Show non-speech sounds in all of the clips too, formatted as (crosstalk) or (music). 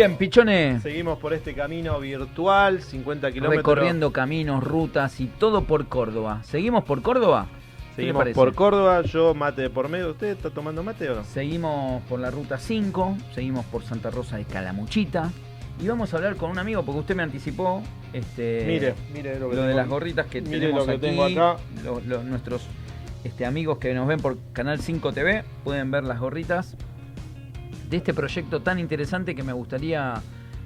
bien, Pichones. Seguimos por este camino virtual, 50 kilómetros. Recorriendo caminos, rutas y todo por Córdoba. ¿Seguimos por Córdoba? Seguimos por Córdoba, yo mate por medio. ¿Usted está tomando mate o no? Seguimos por la ruta 5, seguimos por Santa Rosa de Calamuchita. Y vamos a hablar con un amigo, porque usted me anticipó este, mire, mire lo, de las gorritas que tenemos lo que tengo acá. Los, nuestros este, amigos que nos ven por Canal 5 TV pueden ver las gorritas de este proyecto tan interesante que me gustaría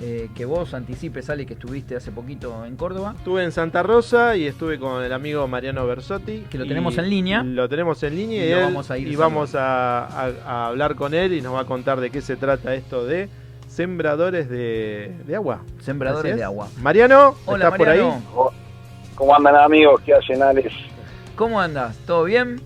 eh, que vos anticipes, Ale, que estuviste hace poquito en Córdoba. Estuve en Santa Rosa y estuve con el amigo Mariano Bersotti. Que lo tenemos en línea. Lo tenemos en línea y, vamos, a, ir y vamos a, hablar con él y nos va a contar de qué se trata esto de sembradores de, agua. Sembradores de agua. Mariano, ¿estás por ahí? ¿Cómo andan amigos? ¿Qué hacen Alex? ¿Cómo andas? ¿Todo bien?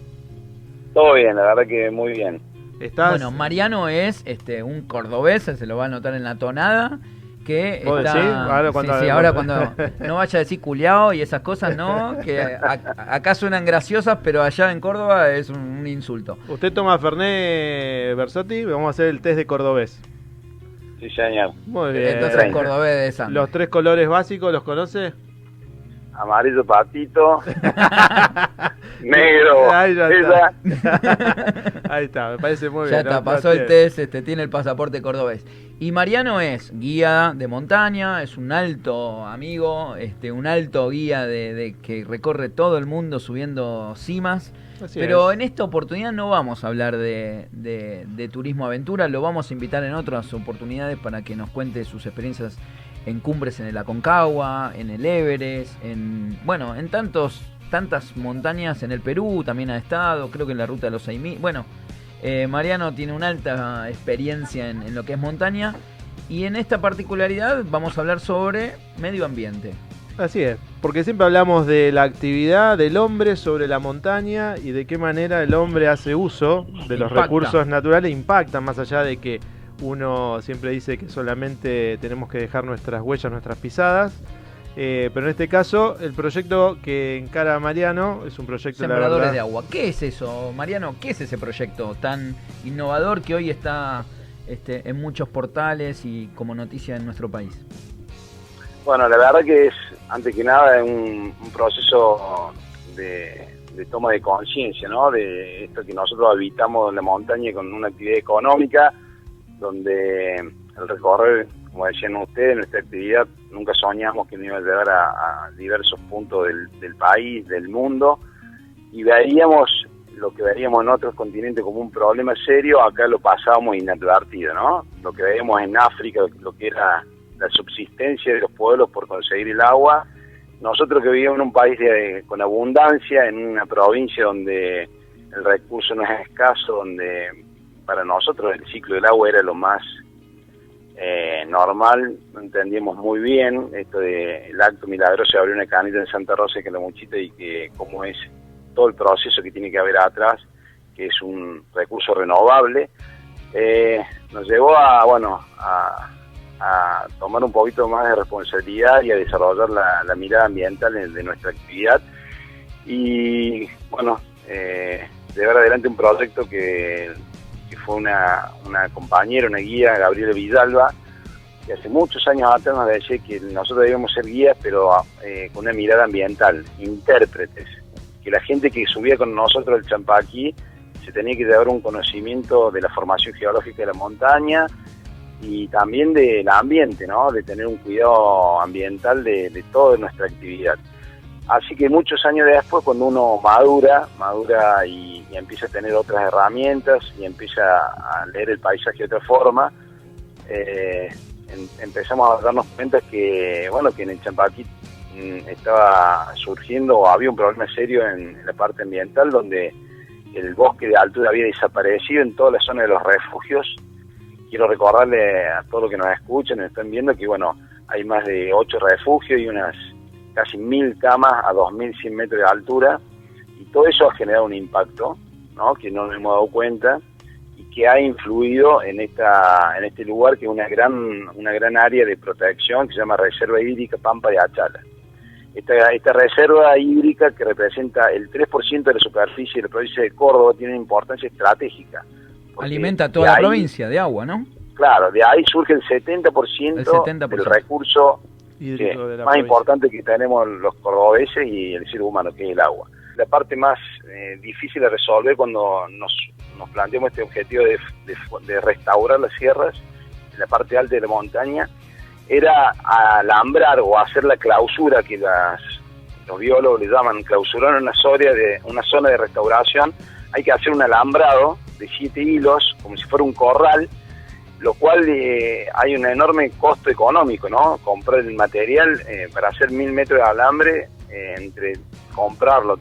Todo bien, la verdad que muy bien. Bueno, Mariano es este un cordobés, se lo va a notar en la tonada. Que está, Ahora cuando, sí, ahora (laughs) cuando no vaya a decir culiao y esas cosas, no, que acá suenan graciosas, pero allá en Córdoba es un, insulto. Usted toma Fernet Versotti, vamos a hacer el test de cordobés. Sí, señor. Muy bien. Entonces, cordobés de San. ¿Los tres colores básicos los conoce? amarillo patito, (laughs) negro. (laughs) Ahí, está. (laughs) Ahí está, me parece muy bien. Ya está, pasó el test, este, tiene el pasaporte cordobés. Y Mariano es guía de montaña, es un alto amigo, este, un alto guía de, que recorre todo el mundo subiendo cimas. pero en esta oportunidad no vamos a hablar de, de turismo aventura, lo vamos a invitar en otras oportunidades para que nos cuente sus experiencias en cumbres en el Aconcagua, en el Everest, en bueno, en tantos tantas montañas en el Perú también ha estado, creo que en la ruta de los 6000. Bueno, eh, Mariano tiene una alta experiencia en, lo que es montaña y en esta particularidad vamos a hablar sobre medio ambiente. Así es, porque siempre hablamos de la actividad del hombre sobre la montaña y de qué manera el hombre hace uso de los recursos naturales, impacta más allá de que uno siempre dice que solamente tenemos que dejar nuestras huellas, nuestras pisadas. Eh, pero en este caso, el proyecto que encara Mariano es un proyecto Sembradores de agua. ¿Qué es eso, Mariano? ¿Qué es ese proyecto tan innovador que hoy está este, en muchos portales y como noticia en nuestro país? Bueno, la verdad que es, antes que nada, un, un proceso de, de, toma de conciencia, ¿no? De esto que nosotros habitamos en la montaña con una actividad económica donde el recorrer, como decían ustedes, nuestra actividad nunca soñamos que nos iba a llegar a, diversos puntos del, país, del mundo, y veíamos lo que veíamos en otros continentes como un problema serio, acá lo pasábamos inadvertido, ¿no? Lo que veíamos en África, lo que era la subsistencia de los pueblos por conseguir el agua, nosotros que vivíamos en un país con abundancia, en una provincia donde el recurso no es escaso, donde para nosotros el ciclo del agua era lo más eh, normal, entendíamos muy bien esto de el acto milagroso de abrir una canita en Santa Rosa que la muchita y que cómo es todo el proceso que tiene que haber atrás, que es un recurso renovable, eh, nos llevó a bueno a, tomar un poquito más de responsabilidad y a desarrollar la, mirada ambiental de, nuestra actividad. Y bueno eh, llevar adelante un proyecto que fue una, una compañera, una guía, Gabriela Villalba, que hace muchos años atrás nos decía que nosotros debíamos ser guías, pero eh, con una mirada ambiental, intérpretes, que la gente que subía con nosotros el Champaquí se tenía que llevar un conocimiento de la formación geológica de la montaña y también del ambiente, ¿no? de tener un cuidado ambiental de, de toda nuestra actividad. Así que muchos años después, cuando uno madura, madura y, empieza a tener otras herramientas y empieza a leer el paisaje de otra forma, eh, em, empezamos a darnos cuenta que, bueno, que en el Champaquí mm, estaba surgiendo había un problema serio en, la parte ambiental donde el bosque de altura había desaparecido en toda la zona de los refugios. Quiero recordarle a todos los que nos escuchan, nos están viendo que, bueno, hay más de ocho refugios y unas casi mil camas a 2.100 metros de altura y todo eso ha generado un impacto ¿no? que no nos hemos dado cuenta y que ha influido en esta en este lugar que es una gran una gran área de protección que se llama Reserva Hídrica Pampa de Achala. Esta, esta reserva hídrica que representa el 3% de la superficie de la provincia de Córdoba tiene una importancia estratégica. Alimenta toda la provincia de agua, ¿no? Claro, de ahí surge el 70%, del recurso más importante que tenemos los cordobeses y el ser humano, que es el agua. La parte más eh, difícil de resolver cuando nos, nos planteamos este objetivo de, de, restaurar las sierras, en la parte alta de la montaña, era alambrar o hacer la clausura que las, los biólogos le llaman clausurar una zona, de, una zona de restauración. Hay que hacer un alambrado de siete hilos, como si fuera un corral, lo cual eh, hay un enorme costo económico, ¿no? Comprar el material eh, para hacer mil metros de alambre, eh, entre comprarlo,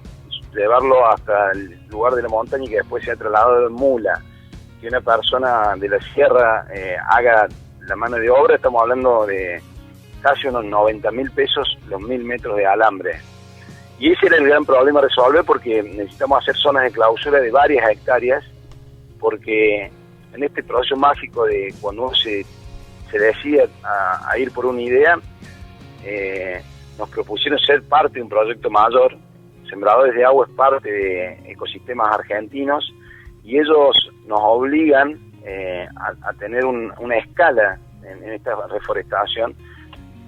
llevarlo hasta el lugar de la montaña y que después sea trasladado en mula, que una persona de la sierra haga la mano de obra, estamos hablando de casi unos 90 mil pesos los mil metros de alambre. Y ese era el gran problema a resolver porque necesitamos hacer zonas de clausura de varias hectáreas, porque en este proceso mágico de cuando uno se, se decide a, ir por una idea, eh, nos propusieron ser parte de un proyecto mayor. Sembradores de Agua es parte de ecosistemas argentinos y ellos nos obligan eh, a, tener una escala en, esta reforestación,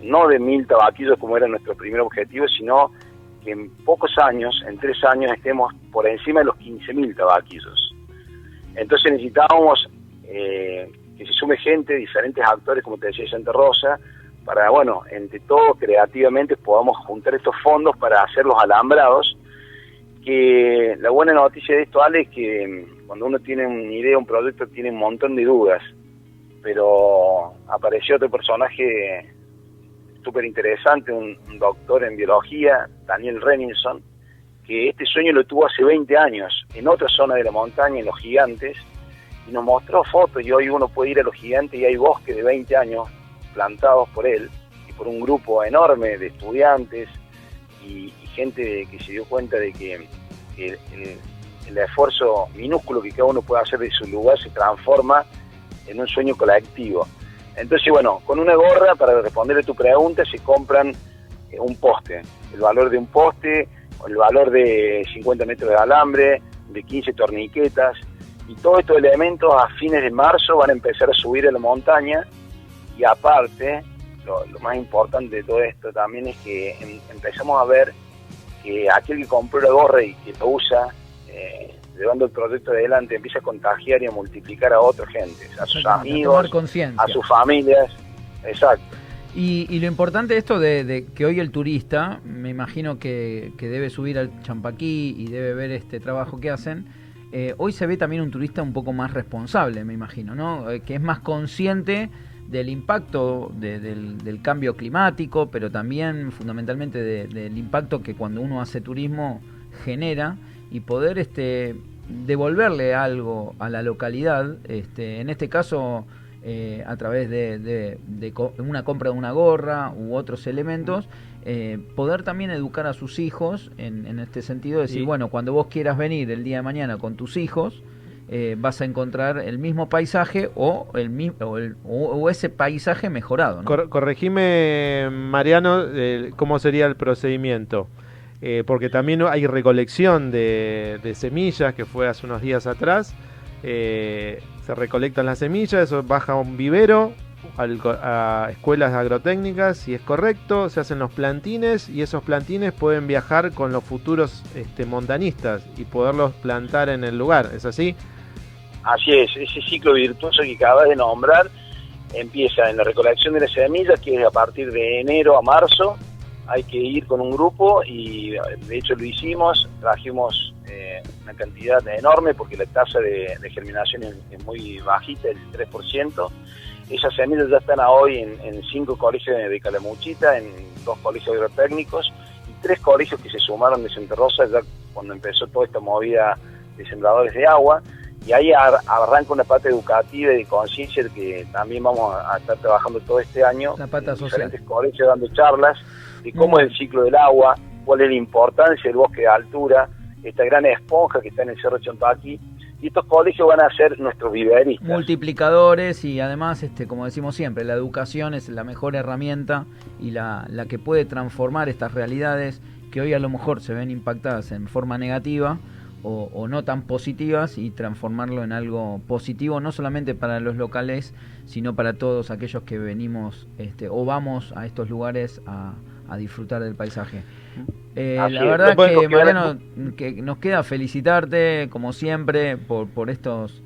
no de mil tabaquillos como era nuestro primer objetivo, sino que en pocos años, en tres años, estemos por encima de los 15.000 tabaquillos. Entonces necesitábamos eh, que se sume gente, diferentes actores, como te decía Santa Rosa, para, bueno, entre todos creativamente podamos juntar estos fondos para hacer los alambrados, que la buena noticia de esto, Ale, es que mm, cuando uno tiene una idea, un proyecto, tiene un montón de dudas, pero apareció otro personaje súper interesante, un, doctor en biología, Daniel Renilson, que este sueño lo tuvo hace 20 años en otra zona de la montaña, en Los Gigantes, y nos mostró fotos y hoy uno puede ir a Los Gigantes y hay bosques de 20 años plantados por él y por un grupo enorme de estudiantes y, gente que se dio cuenta de que el, el, esfuerzo minúsculo que cada uno puede hacer de su lugar se transforma en un sueño colectivo. Entonces, bueno, con una gorra, para responder a tu pregunta, se compran eh, un poste. El valor de un poste, el valor de 50 metros de alambre, de 15 torniquetas, y todos estos elementos a fines de marzo van a empezar a subir a la montaña, y aparte, lo, más importante de todo esto también es que em, empezamos a ver que aquel que compró la gorra y que lo usa, eh, llevando el proyecto adelante, empieza a contagiar y a multiplicar a otra gente, a sus amigos, a, sus familias. Exacto. Y, lo importante de esto de, que hoy el turista, me imagino que, debe subir al Champaquí y debe ver este trabajo que hacen, eh, hoy se ve también un turista un poco más responsable, me imagino, ¿no? Eh, que es más consciente del impacto del, cambio climático, pero también fundamentalmente del impacto que cuando uno hace turismo genera y poder este, devolverle algo a la localidad, este, en este caso eh, a través de, una compra de una gorra u otros elementos, eh, poder también educar a sus hijos en, este sentido, decir, bueno, cuando vos quieras venir el día de mañana con tus hijos, eh, vas a encontrar el mismo paisaje o el, o, ese paisaje mejorado. corregime, Mariano, cómo sería el procedimiento. Eh, porque también hay recolección de, semillas, que fue hace unos días atrás. Eh, se recolectan las semillas, eso baja a un vivero, a escuelas agrotécnicas, si es correcto, se hacen los plantines y esos plantines pueden viajar con los futuros este, montañistas y poderlos plantar en el lugar, ¿es así? Así es, ese ciclo virtuoso que acabas de nombrar empieza en la recolección de las semillas, que es a partir de enero a marzo, hay que ir con un grupo y de hecho lo hicimos, trajimos una cantidad enorme porque la tasa de, germinación es, muy bajita, el 3%. Esas semillas ya están hoy en, cinco colegios de Calamuchita, en dos colegios agrotécnicos y tres colegios que se sumaron de Santa Rosa ya cuando empezó toda esta movida de sembradores de agua. Y ahí arranca una parte educativa y de conciencia que también vamos a estar trabajando todo este año. La pata en social. diferentes colegios dando charlas de cómo es el ciclo del agua, cuál es la importancia del bosque de altura, esta gran esponja que está en el Cerro Chontaqui, y estos colegios van a ser nuestros viveristas. Multiplicadores y además, este, como decimos siempre, la educación es la mejor herramienta y la, la que puede transformar estas realidades que hoy a lo mejor se ven impactadas en forma negativa o, no tan positivas y transformarlo en algo positivo, no solamente para los locales, sino para todos aquellos que venimos este, o vamos a estos lugares a, disfrutar del paisaje. Eh, la verdad que, Mariano, que nos queda felicitarte, como siempre, por, por estos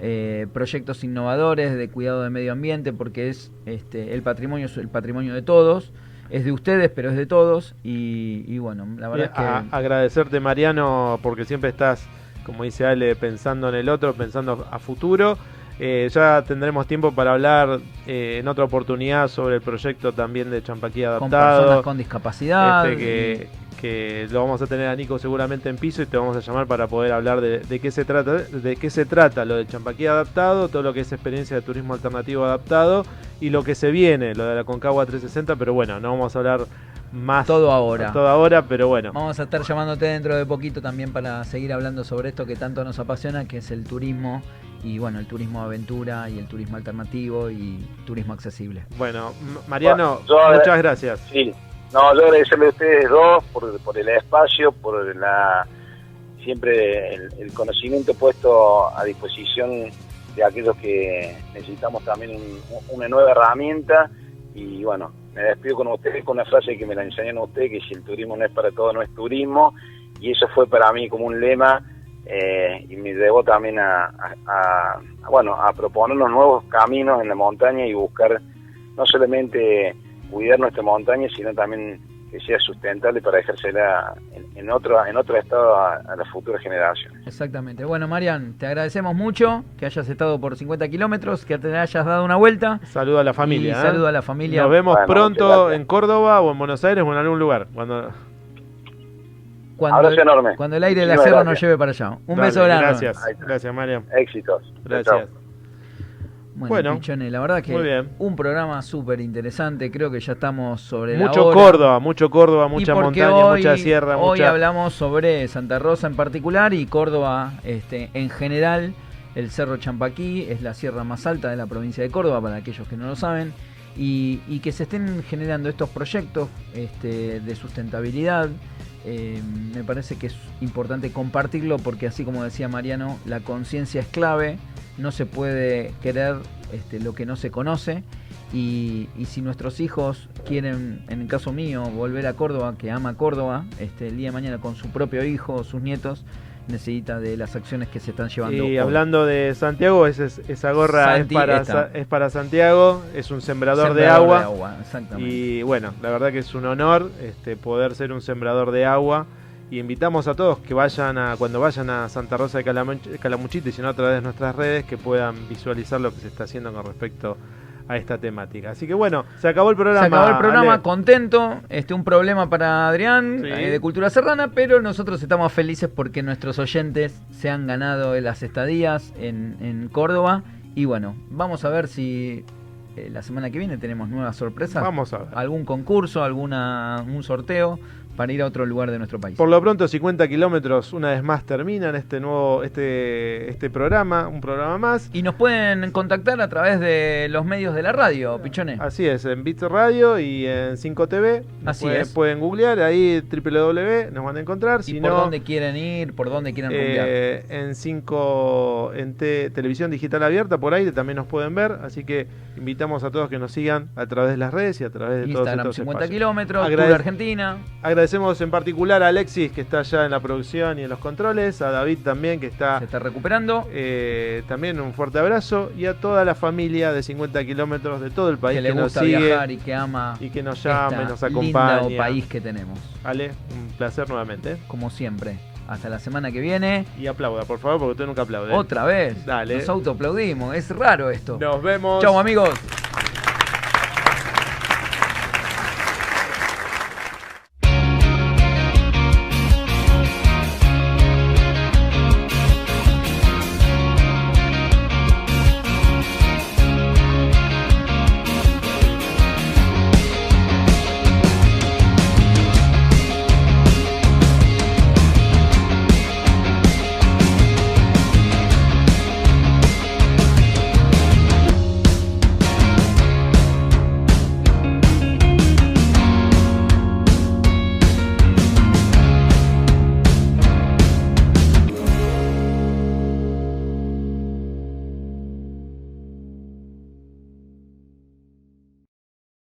eh, proyectos innovadores de cuidado del medio ambiente, porque es este, el patrimonio es el patrimonio de todos es de ustedes, pero es de todos. Y, bueno, la verdad es que. agradecerte, Mariano, porque siempre estás, como dice Ale, pensando en el otro, pensando a futuro. Eh, ya tendremos tiempo para hablar eh, en otra oportunidad sobre el proyecto también de Champaquí Adaptado. Con personas con discapacidad. Este, que, que lo vamos a tener a Nico seguramente en piso y te vamos a llamar para poder hablar de, qué se trata, de qué se trata lo del Champaquí adaptado, todo lo que es experiencia de turismo alternativo adaptado y lo que se viene, lo de la Concagua 360, pero bueno, no vamos a hablar más todo ahora. Todo ahora, pero bueno. Vamos a estar llamándote dentro de poquito también para seguir hablando sobre esto que tanto nos apasiona, que es el turismo y bueno, el turismo aventura y el turismo alternativo y turismo accesible. Bueno, Mariano, muchas gracias. Sí, no, yo agradecerle a ustedes dos por, el espacio, por la siempre el, conocimiento puesto a disposición de aquellos que necesitamos también una nueva herramienta. Y bueno, me despido con ustedes con una frase que me la enseñaron ustedes, que si el turismo no es para todo, no es turismo, y eso fue para mí como un lema eh, y me llevó también a, a, bueno, a proponernos nuevos caminos en la montaña y buscar no solamente cuidar nuestra montaña, sino también que sea sustentable para ejercerla en, en otro en otro estado a, las futuras generaciones. Exactamente. Bueno, Marian, te agradecemos mucho que hayas estado por 50 kilómetros, que te hayas dado una vuelta. Saludo a la familia. ¿eh? Saludo a la familia. Nos vemos pronto en Córdoba o en Buenos Aires o en algún lugar. Cuando cuando, enorme. Cuando el aire de la sierra nos lleve para allá. Un beso grande. Gracias, gracias Marian. Éxitos. Gracias. Bueno, la verdad que un programa súper interesante, creo que ya estamos sobre mucho la Córdoba, mucho Córdoba, mucha montaña, mucha sierra. Hoy hablamos sobre Santa Rosa en particular y Córdoba este, en general. El Cerro Champaquí es la sierra más alta de la provincia de Córdoba, para aquellos que no lo saben. Y, que se estén generando estos proyectos este, de sustentabilidad, eh, me parece que es importante compartirlo porque así como decía Mariano, la conciencia es clave no se puede querer este, lo que no se conoce. Y, si nuestros hijos quieren, en el caso mío, volver a Córdoba, que ama Córdoba, este, el día de mañana con su propio hijo o sus nietos, necesita de las acciones que se están llevando. Y hablando de Santiago, esa gorra es, para, es para Santiago, es un sembrador, de agua. y bueno, la verdad que es un honor este, poder ser un sembrador de agua y invitamos a todos que vayan a, cuando vayan a Santa Rosa de Calamuchita y si no a través de nuestras redes, que puedan visualizar lo que se está haciendo con respecto a esta temática. Así que bueno, se acabó el programa. Se acabó el programa, contento. Este, un problema para Adrián eh, de Cultura Serrana, pero nosotros estamos felices porque nuestros oyentes se han ganado las estadías en, en Córdoba. Y bueno, vamos a ver si eh, la semana que viene tenemos nuevas sorpresas. Vamos a ver. Algún concurso, alguna, un sorteo para ir a otro lugar de nuestro país. Por lo pronto 50 kilómetros una vez más terminan este nuevo este este programa, un programa más. Y nos pueden contactar a través de los medios de la radio, Pichones. Así es, en Bit Radio y en 5TV. Así pueden, es. Pueden googlear ahí www, nos van a encontrar. Si ¿Y por dónde quieren ir? ¿Por dónde quieren eh, En 5 en televisión digital abierta, por ahí también nos pueden ver. Así que invitamos a todos que nos sigan a través de las redes y a través de Instagram, todos estos 50 kilómetros, Argentina. Agradecemos en particular a Alexis, que está allá en la producción y en los controles, a David también, que está... Se está recuperando. Eh, también un fuerte abrazo, y a toda la familia de 50 kilómetros de todo el país que, le gusta viajar y que ama y que nos llame, nos acompaña. Lindo país que tenemos. Ale, un placer nuevamente. Como siempre. Hasta la semana que viene. Y aplauda, por favor, porque usted nunca aplaude. Otra vez. Dale. Nos autoaplaudimos. Es raro esto. Nos vemos. Chau, amigos.